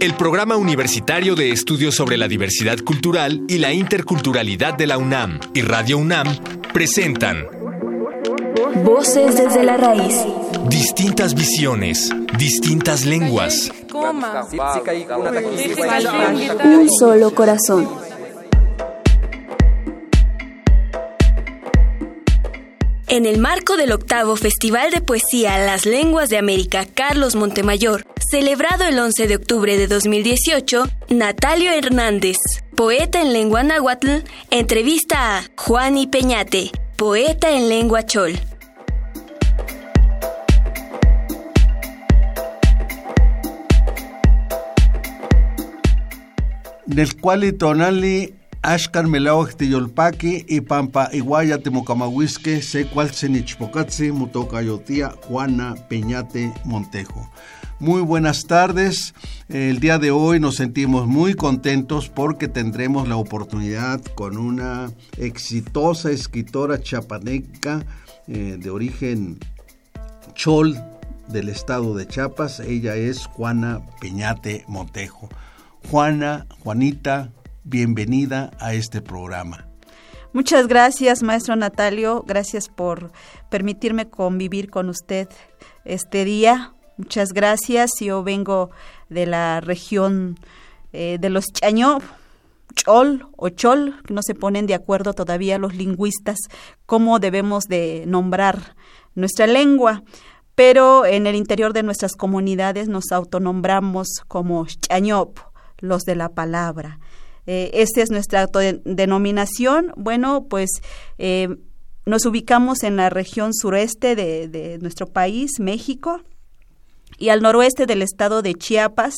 El Programa Universitario de Estudios sobre la Diversidad Cultural y la Interculturalidad de la UNAM y Radio UNAM presentan Voces desde la raíz. Distintas visiones, distintas lenguas. Un solo corazón. En el marco del octavo Festival de Poesía Las Lenguas de América Carlos Montemayor, celebrado el 11 de octubre de 2018, Natalio Hernández, poeta en lengua náhuatl, entrevista a Juani Peñate, poeta en lengua chol. Del cual tonali Ashkan melawak tiyolpaki y pampa iguaya temocamahuisque se cual senichpocatzi mutocayotia Juana Peñate Montejo. Muy buenas tardes. El día de hoy nos sentimos muy contentos porque tendremos la oportunidad con una exitosa escritora chapaneca eh, de origen chol del estado de Chiapas. Ella es Juana Peñate Montejo. Juana, Juanita, bienvenida a este programa. Muchas gracias, maestro Natalio. Gracias por permitirme convivir con usted este día. Muchas gracias. Yo vengo de la región eh, de los Chañó, Chol o Chol, que no se ponen de acuerdo todavía los lingüistas cómo debemos de nombrar nuestra lengua pero en el interior de nuestras comunidades nos autonombramos como Chañop, los de la palabra. Eh, esta es nuestra denominación. Bueno, pues eh, nos ubicamos en la región sureste de, nuestro país, México, y al noroeste del estado de Chiapas.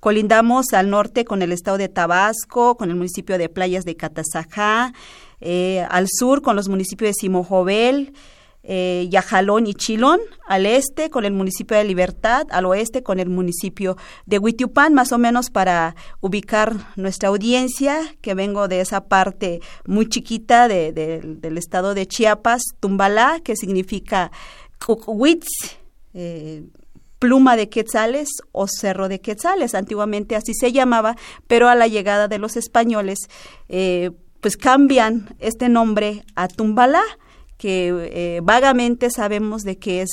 Colindamos al norte con el estado de Tabasco, con el municipio de Playas de Catazajá, eh, al sur con los municipios de Simojovel, eh, Yajalón y Chilón, al este con el municipio de Libertad, al oeste con el municipio de Huitiupán, más o menos para ubicar nuestra audiencia, que vengo de esa parte muy chiquita de, del estado de Chiapas, Tumbalá, que significa Huitz, eh, pluma de quetzales o cerro de quetzales, antiguamente así se llamaba, pero a la llegada de los españoles, eh, pues cambian este nombre a Tumbalá que eh, vagamente sabemos de que es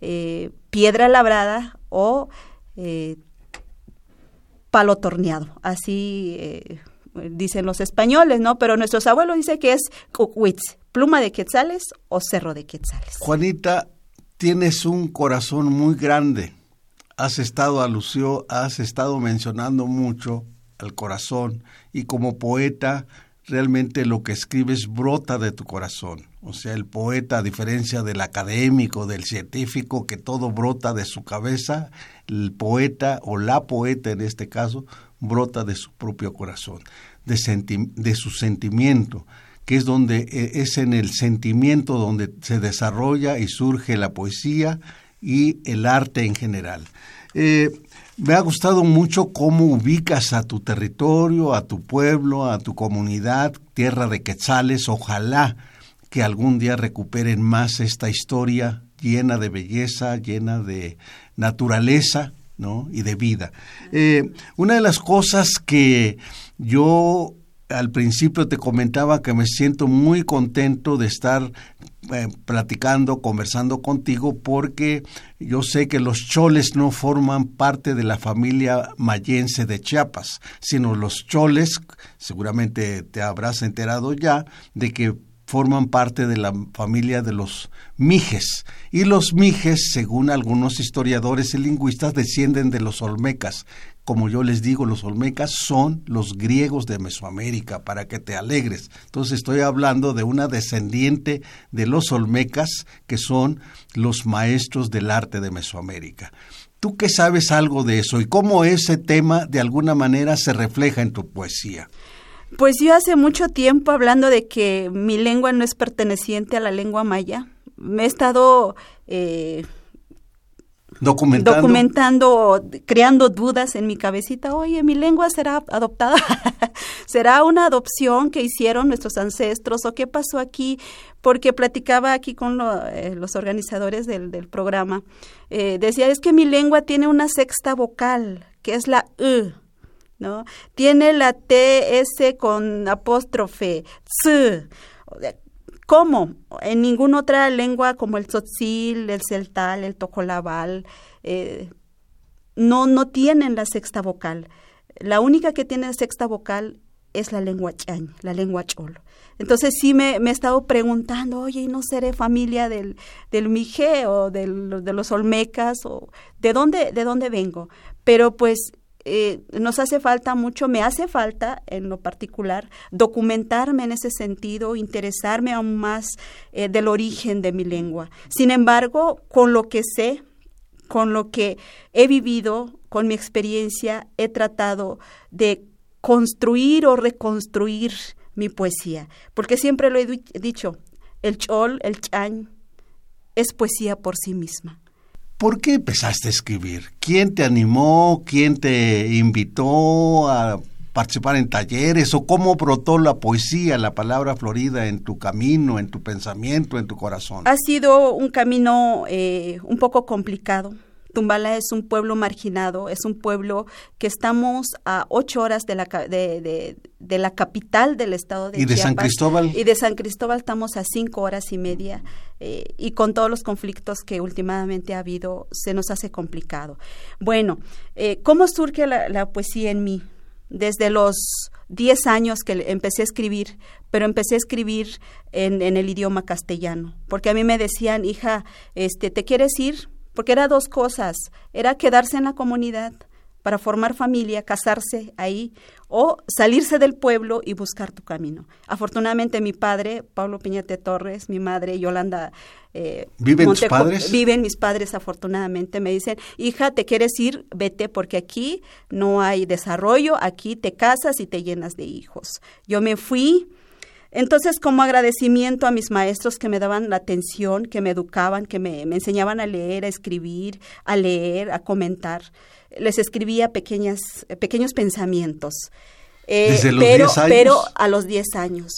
eh, piedra labrada o palo torneado, así dicen los españoles, ¿no? Pero nuestros abuelos dicen que es cucuitz, pluma de quetzales o cerro de quetzales. Juanita, tienes un corazón muy grande. Has estado alusió, has estado mencionando mucho al corazón y como poeta realmente lo que escribes brota de tu corazón. O sea, el poeta, a diferencia del académico, del científico, que todo brota de su cabeza, el poeta o la poeta en este caso, brota de su propio corazón, de, de su sentimiento, que es donde e, es en el sentimiento donde se desarrolla y surge la poesía y el arte en general. Eh, me ha gustado mucho cómo ubicas a tu territorio, a tu pueblo, a tu comunidad, tierra de quetzales. Ojalá que algún día recuperen más esta historia llena de belleza, llena de naturaleza ¿no? y de vida. Eh, una de las cosas que yo al principio te comentaba que me siento muy contento de estar eh, platicando, conversando contigo, porque yo sé que los choles no forman parte de la familia mayense de Chiapas, sino los choles, seguramente te habrás enterado ya, de que forman parte de la familia de los mijes. Y los mijes, según algunos historiadores y lingüistas, descienden de los olmecas. Como yo les digo, los olmecas son los griegos de Mesoamérica, para que te alegres. Entonces estoy hablando de una descendiente de los olmecas, que son los maestros del arte de Mesoamérica. ¿Tú qué sabes algo de eso y cómo ese tema de alguna manera se refleja en tu poesía? Pues yo hace mucho tiempo hablando de que mi lengua no es perteneciente a la lengua maya, me he estado eh, documentando. documentando, creando dudas en mi cabecita. Oye, mi lengua será adoptada, será una adopción que hicieron nuestros ancestros o qué pasó aquí, porque platicaba aquí con eh, los organizadores del, programa. Eh, decía, es que mi lengua tiene una sexta vocal que es la U, ¿no? Tiene la TS con apóstrofe, S. ¿Cómo? En ninguna otra lengua como el tzotzil, el celtal, el tocolabal, eh, no, no tienen la sexta vocal. La única que tiene sexta vocal es la lengua chañ, la lengua cholo. Entonces sí me, he estado preguntando, oye, ¿no seré familia del, del Mije o de los Olmecas? o ¿de dónde, de dónde vengo? Pero pues eh, nos hace falta mucho, me hace falta en lo particular documentarme en ese sentido, interesarme aún más eh, del origen de mi lengua. Sin embargo, con lo que sé, con lo que he vivido, con mi experiencia, he tratado de construir o reconstruir mi poesía, porque siempre lo he dicho, el chol, el chan, es poesía por sí misma. ¿Por qué empezaste a escribir? ¿Quién te animó? ¿Quién te invitó a participar en talleres? ¿O cómo brotó la poesía, la palabra florida en tu camino, en tu pensamiento, en tu corazón? Ha sido un camino eh, un poco complicado Tumbala es un pueblo marginado, es un pueblo que estamos a ocho horas de la, de, de, la capital del estado de ¿Y de San Cristóbal? Y de San Cristóbal estamos a cinco horas y media eh, y con todos los conflictos que últimamente ha habido se nos hace complicado. Bueno, eh, ¿cómo surge la, poesía en mí? Desde los diez años que empecé a escribir, pero empecé a escribir en, en el idioma castellano, porque a mí me decían, hija, este, ¿te quieres ir? Porque era dos cosas, era quedarse en la comunidad para formar familia, casarse ahí o salirse del pueblo y buscar tu camino. Afortunadamente mi padre, Pablo Piñete Torres, mi madre, Yolanda... Eh, ¿Viven tus padres? Viven mis padres, afortunadamente. Me dicen, hija, ¿te quieres ir? Vete porque aquí no hay desarrollo, aquí te casas y te llenas de hijos. Yo me fui entonces, como agradecimiento a mis maestros que me daban la atención, que me educaban, que me, enseñaban a leer, a escribir, a leer, a comentar, les escribía pequeñas, pequeños pensamientos. Eh, ¿Desde los pero, 10 años? pero a los 10 años.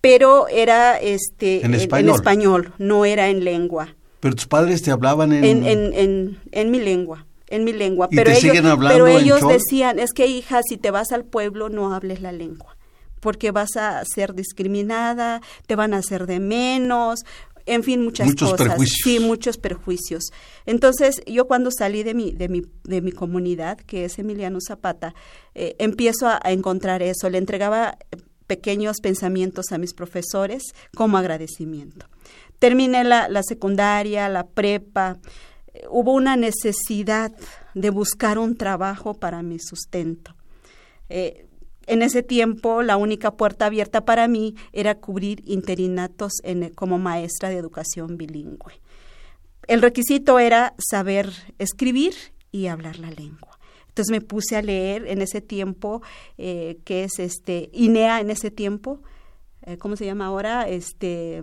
Pero era este, ¿En, español? español, no era en lengua. ¿Pero tus padres te hablaban en...? En, en, en, mi lengua, en mi lengua. ¿Y pero te ellos, siguen hablando pero ellos decían, es que hija, si te vas al pueblo no hables la lengua porque vas a ser discriminada, te van a hacer de menos, en fin, muchas muchos cosas. Perjuicios. Sí, muchos perjuicios. Entonces, yo cuando salí de mi, de mi, de mi comunidad, que es Emiliano Zapata, eh, empiezo a, a encontrar eso. Le entregaba pequeños pensamientos a mis profesores como agradecimiento. Terminé la, la secundaria, la prepa. Eh, hubo una necesidad de buscar un trabajo para mi sustento. Eh, en ese tiempo, la única puerta abierta para mí era cubrir interinatos en, como maestra de educación bilingüe. El requisito era saber escribir y hablar la lengua. Entonces me puse a leer en ese tiempo, eh, que es este INEA en ese tiempo, eh, ¿cómo se llama ahora? Este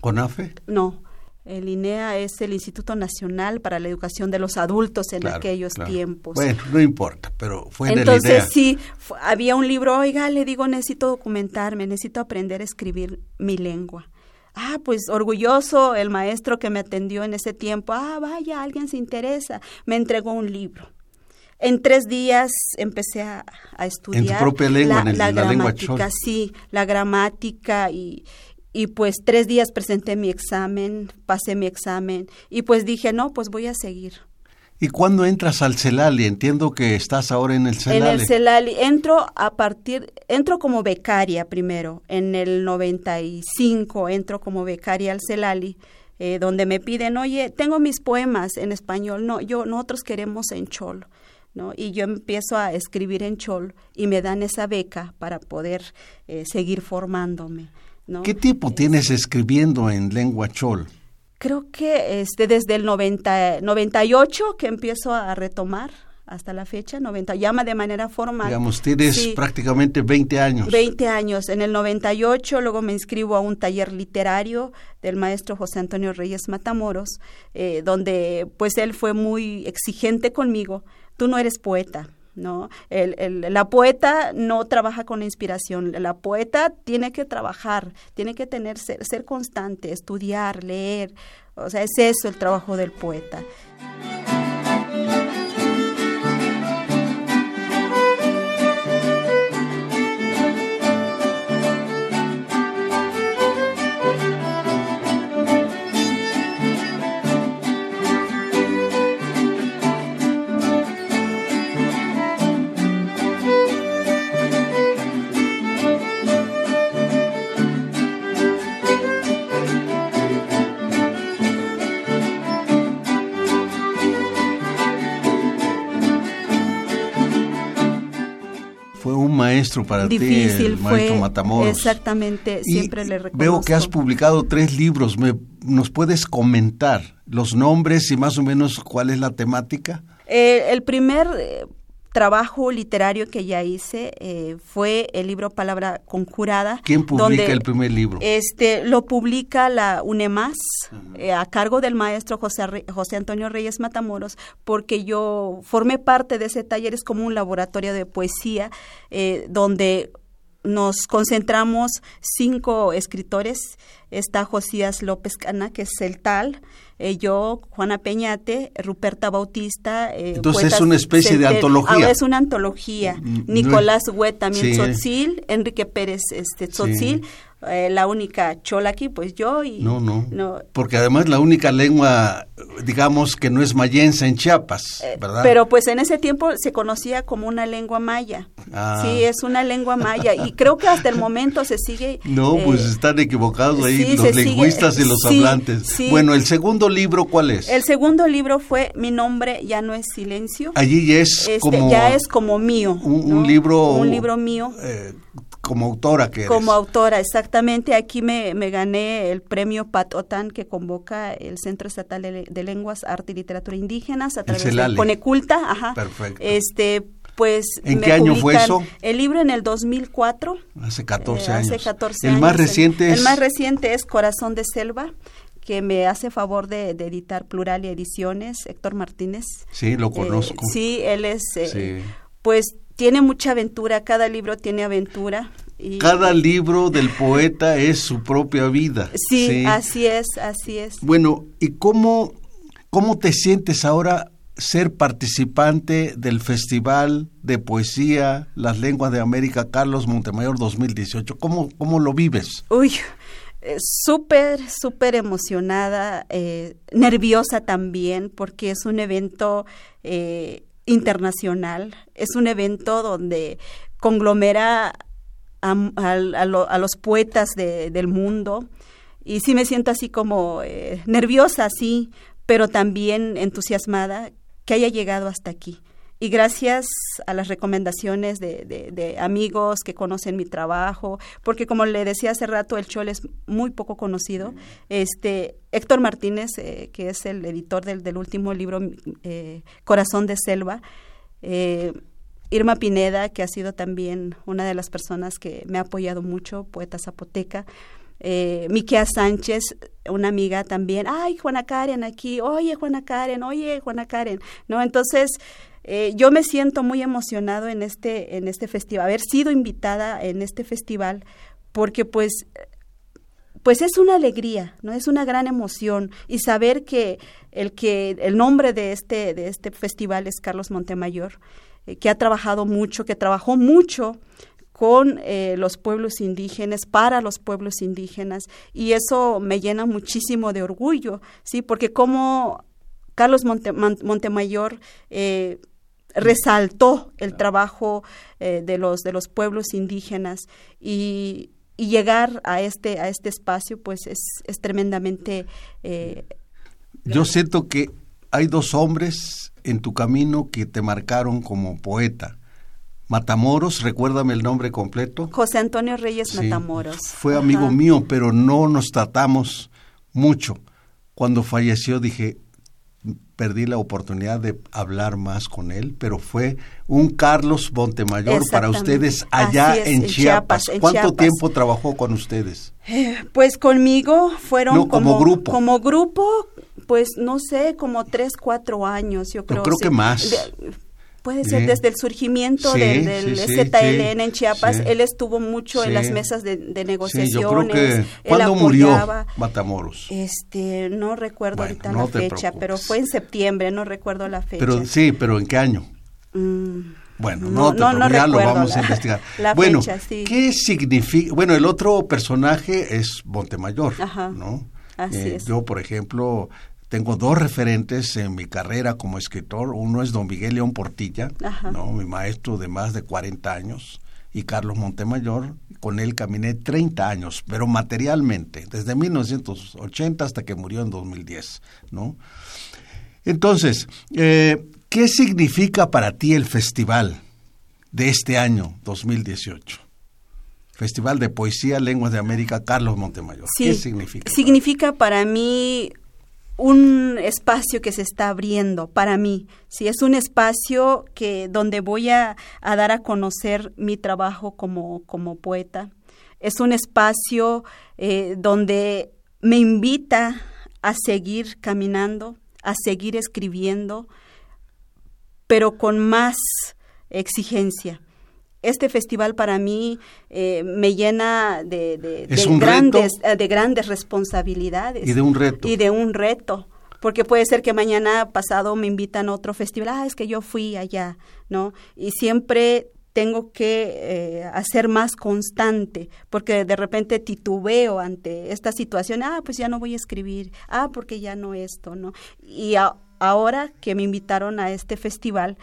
¿CONAFE? No, el INEA es el Instituto Nacional para la Educación de los Adultos en Claro, aquellos claro. tiempos. Bueno, no importa, pero fue en el Entonces idea. sí, había un libro, oiga, le digo, necesito documentarme, necesito aprender a escribir mi lengua. Ah, pues orgulloso el maestro que me atendió en ese tiempo. Ah, vaya, alguien se interesa. Me entregó un libro. En tres días empecé a, a estudiar propia lengua, en el- la lengua gramática, chol. sí, la gramática y, y pues tres días presenté mi examen, pasé mi examen y pues dije, no, pues voy a seguir. ¿Y cuándo entras al CELALI? Entiendo que estás ahora en el En CELALI. el CELALI entro a partir, entro como becaria primero, en el 95 entro como becaria al CELALI, eh, donde me piden, oye, tengo mis poemas en español, no, yo, nosotros queremos en cholo, ¿no? Y yo empiezo a escribir en cholo y me dan esa beca para poder eh, seguir formándome, ¿no? ¿Qué tiempo tienes escribiendo en lengua chol? Creo que este, desde el 90, 98 que empiezo a retomar hasta la fecha, 90, llama de manera formal. Digamos, tienes Sí. prácticamente 20 años. 20 años. En el 98 luego me inscribo a un taller literario del maestro José Antonio Reyes Matamoros, eh, donde pues él fue muy exigente conmigo. Tú no eres poeta. ¿No? El, el- la poeta no trabaja con la inspiración, la poeta tiene que trabajar, tiene que tener, ser, ser constante, estudiar, leer, o sea, es eso el trabajo del poeta. Maestro para Difícil ti, el maestro fue, Matamoros. Exactamente, Y siempre le reconozco. Veo que has publicado tres libros. ¿Me, ¿Nos puedes comentar los nombres y más o menos cuál es la temática? Eh, el primer eh, trabajo literario que ya hice eh, fue el libro Palabra Conjurada. ¿Quién publica donde, el primer libro? Este lo publica la UNEMAS eh, a cargo del maestro José, José Antonio Reyes Matamoros, porque yo formé parte de ese taller, es como un laboratorio de poesía eh, donde nos concentramos cinco escritores. Está Josías López Cana, que es el tal, eh, yo, Juana Peñate, Ruperta Bautista. eh, Entonces, poetas es una especie de center- antología. Ah, es una antología. Mm, Nicolás Huet también Sí. Tzotzil, Enrique Pérez este, Tzotzil, eh, la única chola aquí, pues yo y... No, no, Porque además la única lengua, digamos, que no es mayense en Chiapas, Eh, ¿verdad? Pero pues en ese tiempo se conocía como una lengua maya. Ah. Sí, es una lengua maya y creo que hasta el momento se sigue... No, eh, pues están equivocados ahí sí, los sigue- lingüistas y los sí, hablantes. sí. Bueno, el segundo libro, ¿cuál es? El segundo libro fue Mi nombre ya no es silencio. Allí ya es Este, como ya es como mío. un, ¿no? un libro... Un libro mío. Eh, como autora que eres. Como autora, exactamente. Aquí me, me gané el premio Pat Otan que convoca el Centro Estatal de, de Lenguas, Arte y Literatura Indígenas a través de. Coneculta. Ajá. Perfecto. Este, pues. ¿En me qué año fue eso? El libro en el 2004. Hace 14 eh, años. Hace 14 el años. más reciente el, es... el más reciente es Corazón de Selva que me hace favor de, de editar Plural y Ediciones, Héctor Martínez. Sí, lo Eh, conozco. sí, él es, eh, Sí. pues tiene mucha aventura, cada libro tiene aventura. Y, Cada libro del poeta es su propia vida. Sí, así es, así es. Bueno, ¿y cómo, cómo te sientes ahora ser participante del Festival de Poesía Las Lenguas de América Carlos Montemayor 2018? ¿Cómo, cómo lo vives? Uy, eh, súper, súper emocionada, eh, nerviosa también, porque es un evento eh, internacional, es un evento donde conglomera a, a- lo- a los poetas de- del mundo y sí me siento así como eh, nerviosa, sí, pero también entusiasmada que haya llegado hasta aquí. Y gracias a las recomendaciones de, de- de amigos que conocen mi trabajo, porque como le decía hace rato, el Chol es muy poco conocido. Este Héctor Martínez, eh, que es el editor del, del último libro eh, Corazón de Selva, eh, Irma Pineda, que ha sido también una de las personas que me ha apoyado mucho, poeta zapoteca. Eh, Sánchez, una amiga también, ay, Juana Karen aquí, oye, Juana Karen, oye, Juana Karen, ¿no? Entonces, eh, yo me siento muy emocionado en este, en este festival, haber sido invitada en este festival, porque pues pues es una alegría, ¿no? Es una gran emoción y saber que el que el nombre de este de este festival es Carlos Montemayor, eh, que ha trabajado mucho, que trabajó mucho con eh, los pueblos indígenas, para los pueblos indígenas, y eso me llena muchísimo de orgullo, ¿sí? Porque como Carlos Monte- Montemayor eh, resaltó el trabajo eh, de los de los pueblos indígenas y, y llegar a este a este espacio pues es, es tremendamente Yo siento que hay dos hombres en tu camino que te marcaron como poeta. Matamoros, recuérdame el nombre completo. José Antonio Reyes Sí, Matamoros. Fue amigo Ajá. mío, pero no nos tratamos mucho. Cuando falleció dije, perdí la oportunidad de hablar más con él, pero fue un Carlos Montemayor para ustedes allá es, en, en Chiapas. ¿Cuánto Chiapas. tiempo trabajó con ustedes? Eh, Pues conmigo fueron No, como grupo. Como grupo, pues no sé, como tres, cuatro años, yo creo. creo sí. que más. De- puede ser desde el surgimiento Sí, del, del sí, ZLN sí, en Chiapas. Él estuvo mucho en las mesas de, de negociaciones. yo creo que... él ¿Cuándo murió. Matamoros? Este, no recuerdo Bueno, ahorita no la fecha, pero fue en septiembre, no recuerdo la fecha. Pero sí, pero ¿en qué año? Mm, Bueno, No, no, te no, no preocupes, ya lo vamos a investigar. la bueno, fecha, sí. ¿qué significa? Bueno, el otro personaje es Montemayor, Ajá, ¿no? así Eh, es. Yo, por ejemplo, tengo dos referentes en mi carrera como escritor. Uno es don Miguel León Portilla, Ajá. ¿no? Mi maestro de más de 40 años. Y Carlos Montemayor, con él caminé 30 años, pero materialmente, desde 1980 hasta que murió en 2010, ¿no? Entonces, eh, ¿qué significa para ti el festival? de este año 2018? Festival de Poesía Lenguas de América Carlos Montemayor. ¿Qué significa? Significa para mí un espacio que se está abriendo para mí. Sí, es un espacio que donde voy a, dar a conocer mi trabajo como, como poeta. Es un espacio eh, donde me invita a seguir caminando, a seguir escribiendo, pero con más exigencia este festival para mí eh, me llena de, grandes, eh, de grandes responsabilidades. Y de un reto. Y de un reto. Porque puede ser que mañana pasado me invitan a otro festival, ah, es que yo fui allá, ¿no? Y siempre tengo que eh, hacer más constante, porque de repente titubeo ante esta situación, ah, pues ya no voy a escribir, ah, porque ya no esto, ¿no? Y ahora que me invitaron a este festival,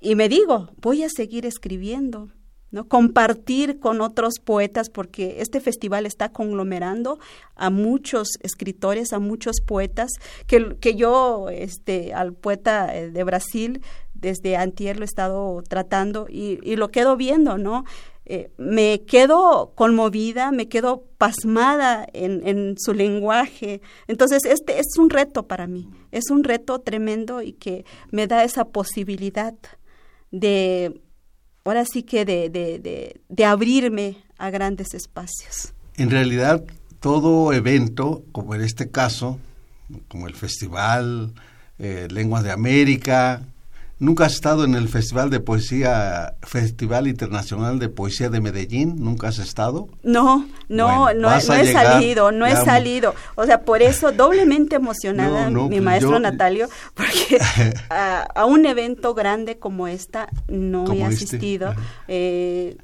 y me digo, voy a seguir escribiendo, ¿no? compartir con otros poetas, porque este festival está conglomerando a muchos escritores, a muchos poetas, que, que yo, este, al poeta eh, de Brasil, desde antier lo he estado tratando y, y lo quedo viendo, ¿no? Eh, me quedo conmovida, me quedo pasmada en, en, su lenguaje. Entonces, este es un reto para mí, es un reto tremendo y que me da esa posibilidad de, ahora sí que de, de, de, abrirme a grandes espacios. En realidad, todo evento, como en este caso, como el Festival eh, Lenguas de América, ¿Nunca has estado en el Festival de Poesía, Festival Internacional de Poesía de Medellín? ¿Nunca has estado? No, no, no, he salido, no he salido. O sea, por eso doblemente emocionada mi pues maestro Natalio, porque a, un evento grande como esta no he este, asistido. Eh,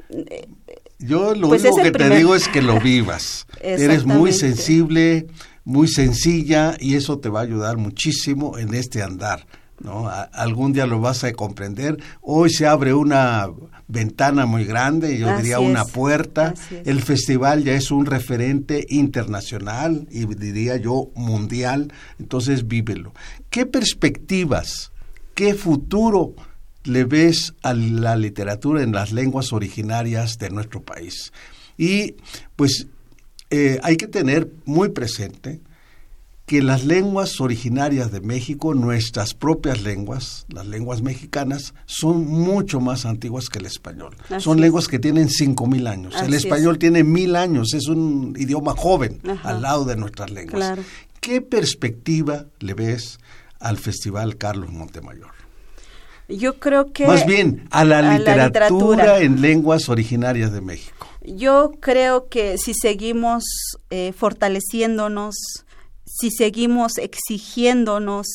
yo lo pues único que te digo es que lo vivas. Eres muy sensible, muy sencilla y eso te va a ayudar muchísimo en este andar ¿no? algún día lo vas a comprender. Hoy se abre una ventana muy grande, yo diría una puerta. El festival ya es un referente internacional y diría yo mundial, entonces vívelo. ¿Qué perspectivas, qué futuro le ves a la literatura en las lenguas originarias de nuestro país? Y pues eh, hay que tener muy presente que las lenguas originarias de México, nuestras propias lenguas, las lenguas mexicanas, son mucho más antiguas que el español. son lenguas que tienen cinco mil años. el español tiene mil años, es un idioma joven al lado de nuestras lenguas. ¿Qué perspectiva le ves al Festival Carlos Montemayor? Yo creo que... Más bien, a la, literatura, en lenguas originarias de México. Yo creo que si seguimos eh, fortaleciéndonos, si seguimos exigiéndonos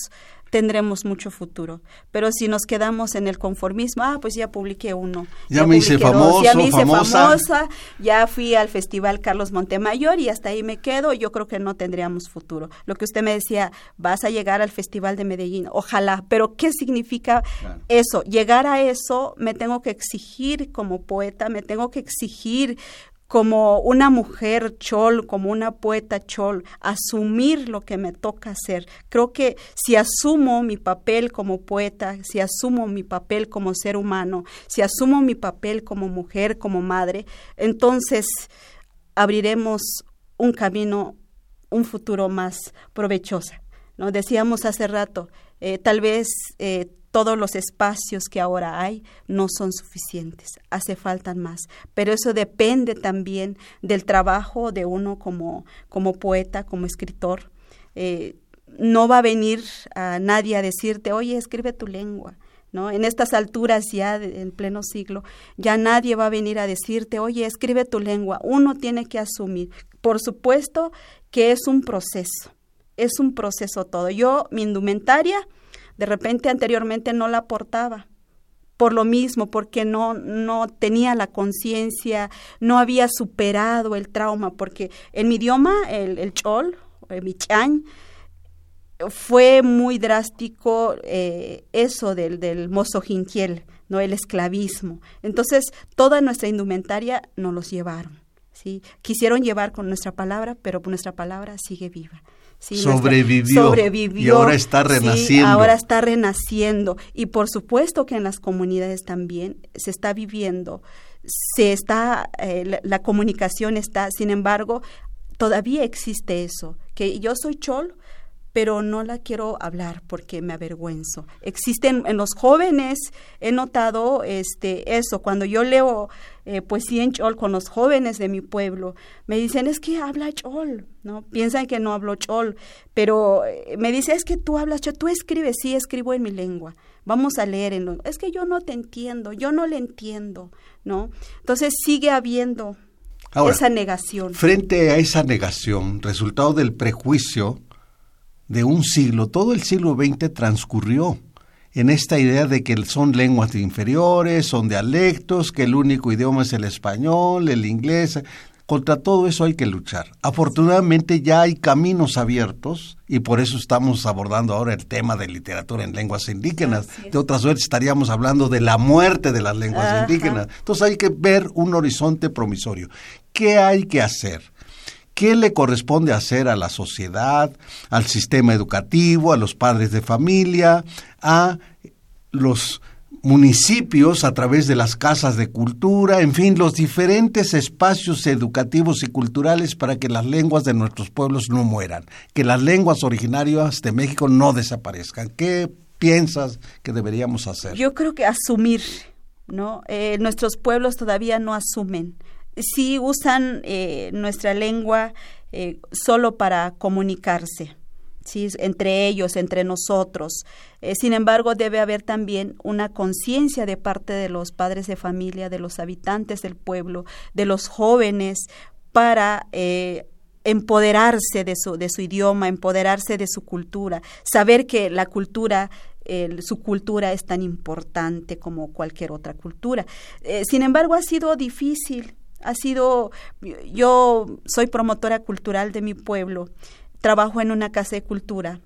tendremos mucho futuro. Pero si nos quedamos en el conformismo, ah, pues ya publiqué uno. Ya, me hice famoso, ya me hice famosa. ya fui al Festival Carlos Montemayor y hasta ahí me quedo, yo creo que no tendríamos futuro. Lo que usted me decía, vas a llegar al Festival de Medellín, ojalá, pero ¿qué significa eso? Llegar a eso, me tengo que exigir como poeta, me tengo que exigir como una mujer chol, como una poeta chol, asumir lo que me toca hacer. Creo que si asumo mi papel como poeta, si asumo mi papel como ser humano, si asumo mi papel como mujer, como madre, entonces abriremos un camino, un futuro más provechoso. Decíamos hace rato, eh, tal vez eh, todos los espacios que ahora hay no son suficientes, hace falta más. Pero eso depende también del trabajo de uno como, como poeta, como escritor. Eh, no va a venir a nadie a decirte, oye, escribe tu lengua. ¿No? En estas alturas ya en pleno siglo, ya nadie va a venir a decirte, oye, escribe tu lengua. Uno tiene que asumir. Por supuesto que es un proceso, es un proceso todo. Yo, mi indumentaria, de repente anteriormente no la aportaba por lo mismo, porque no, no tenía la conciencia, no había superado el trauma, porque en mi idioma, el, el chol, el michán, fue muy drástico eh, eso del, del mozo jintiel, ¿no? el esclavismo. Entonces, toda nuestra indumentaria nos los llevaron. ¿sí? Quisieron llevar con nuestra palabra, pero nuestra palabra sigue viva. Sobrevivió, sobrevivió, y ahora está renaciendo. ahora está renaciendo. Y por supuesto que en las comunidades también se está viviendo, se está, eh, la, comunicación está, sin embargo, todavía existe eso, que yo soy chol, pero no la quiero hablar porque me avergüenzo. Existen en los jóvenes, he notado este eso, cuando yo leo eh, poesía en chol con los jóvenes de mi pueblo, me dicen, es que habla chol, ¿no? Piensan que no hablo chol, pero eh, me dice, es que tú hablas chol, tú escribes, sí, escribo en mi lengua, vamos a leer en lo... Es que yo no te entiendo, yo no le entiendo, ¿no? Entonces sigue habiendo esa negación. Frente a esa negación, resultado del prejuicio, de un siglo, todo el siglo XX transcurrió en esta idea de que son lenguas inferiores, son dialectos, que el único idioma es el español, el inglés. Contra todo eso hay que luchar. Afortunadamente ya hay caminos abiertos y por eso estamos abordando ahora el tema de literatura en lenguas indígenas. De otra suerte estaríamos hablando de la muerte de las lenguas indígenas. Entonces hay que ver un horizonte promisorio. ¿Qué hay que hacer? ¿Qué le corresponde hacer a la sociedad, al sistema educativo, a los padres de familia, a los municipios a través de las casas de cultura, en fin, los diferentes espacios educativos y culturales para que las lenguas de nuestros pueblos no mueran, que las lenguas originarias de México no desaparezcan. ¿Qué piensas que deberíamos hacer? Yo creo que asumir, ¿no? Eh, nuestros pueblos todavía no asumen sí usan eh, nuestra lengua eh, solo para comunicarse. ¿sí? entre ellos, entre nosotros. Eh, sin embargo, debe haber también una conciencia de parte de los padres de familia, de los habitantes del pueblo, de los jóvenes, para empoderarse de su, de su idioma, empoderarse de su cultura, saber que la cultura su cultura es tan importante como cualquier otra cultura. sin embargo, ha sido difícil ha sido, yo soy promotora cultural de mi pueblo, trabajo en una casa de cultura,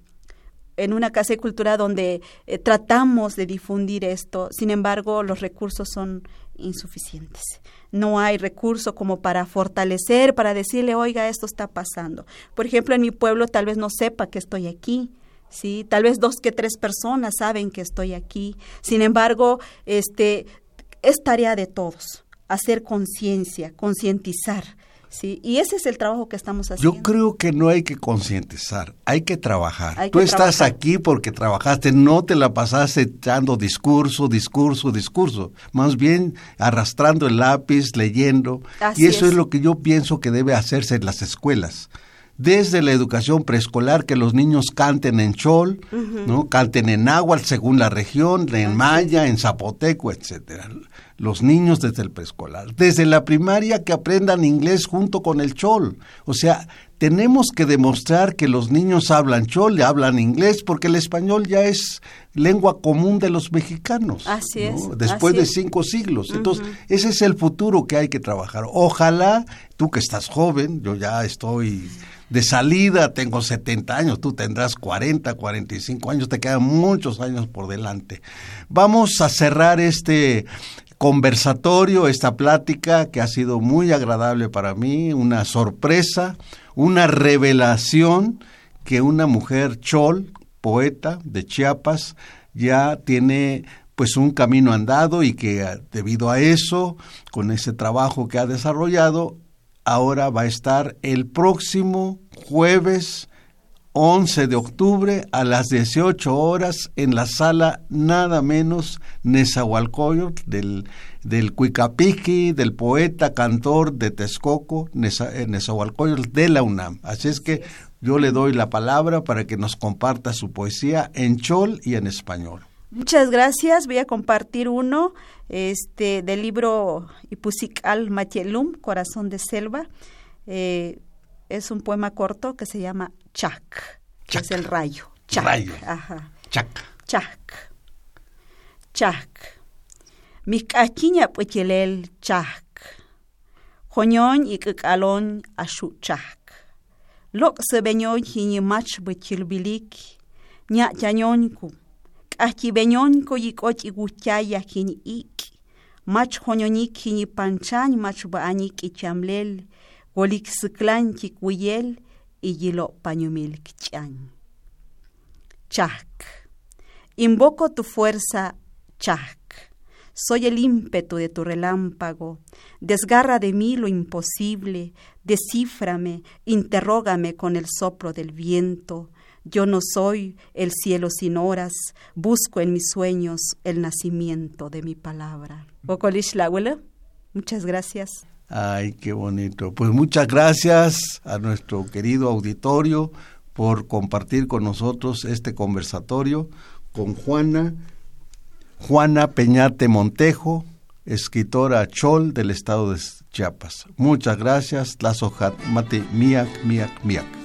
en una casa de cultura donde eh, tratamos de difundir esto, sin embargo los recursos son insuficientes. No hay recurso como para fortalecer, para decirle, oiga, esto está pasando. Por ejemplo, en mi pueblo tal vez no sepa que estoy aquí, ¿sí? Tal vez dos que tres personas saben que estoy aquí. Sin embargo, este, es tarea de todos hacer conciencia, concientizar. ¿sí? Y ese es el trabajo que estamos haciendo. Yo creo que no hay que concientizar, hay que trabajar. Tú estás aquí porque trabajaste, no te la pasaste echando discurso, discurso, discurso, más bien arrastrando el lápiz, leyendo. y eso es. lo que yo pienso que debe hacerse en las escuelas desde la educación preescolar, que los niños canten en chol, ¿no? canten en agua según la región, en maya, en zapoteco, etcétera los niños desde el preescolar, desde la primaria que aprendan inglés junto con el chol. O sea, tenemos que demostrar que los niños hablan chol, hablan inglés, porque el español ya es lengua común de los mexicanos. Así es. Después de cinco siglos. Entonces, ese es el futuro que hay que trabajar. Ojalá, tú que estás joven, yo ya estoy de salida, tengo 70 años, tú tendrás 40, 45 años, te quedan muchos años por delante. Vamos a cerrar este conversatorio, esta plática que ha sido muy agradable para mí, una sorpresa, una revelación que una mujer chol, poeta de Chiapas, ya tiene pues un camino andado y que debido a eso, con ese trabajo que ha desarrollado, ahora va a estar el próximo jueves 11 de octubre a las 18 horas en la sala nada menos Nezahualcóyotl del, del Cuicapiqui, del poeta, cantor de Texcoco, eh, Nezahualcóyotl de la UNAM. Así es que yo le doy la palabra para que nos comparta su poesía en chol y en español. Muchas gracias. Voy a compartir uno este, del libro Ipusical Matielum, Corazón de Selva. Eh, es un poema corto que se llama que es el rayo. Chac. Rayo. Ajá. Chac. Chac. Chac. Mik'achiña p'uchilel chac. Joñoñ ik'ik'alon axu chac. Lok sebeñoñ jiñimach b'chilbilik. Ña. K'ajkibeñoñku yik'och iguchaya jiñik. Mach joñoñik jiñipanchañ mach ba'añik ichamlel. Wolik siklan kikuyel iyilo pañumil chan. Chak. Invoco tu fuerza, Chak. Soy el ímpetu de tu relámpago. Desgarra de mí lo imposible. Descíframe, interrógame con el soplo del viento. Yo no soy el cielo sin horas, busco en mis sueños el nacimiento de mi palabra. Muchas gracias. Ay, qué bonito. Pues muchas gracias a nuestro querido auditorio por compartir con nosotros este conversatorio con Juana, Juana Peñate Montejo, escritora Chol del estado de Chiapas. Muchas gracias. Lazo Mate Miak, Miak, Miak.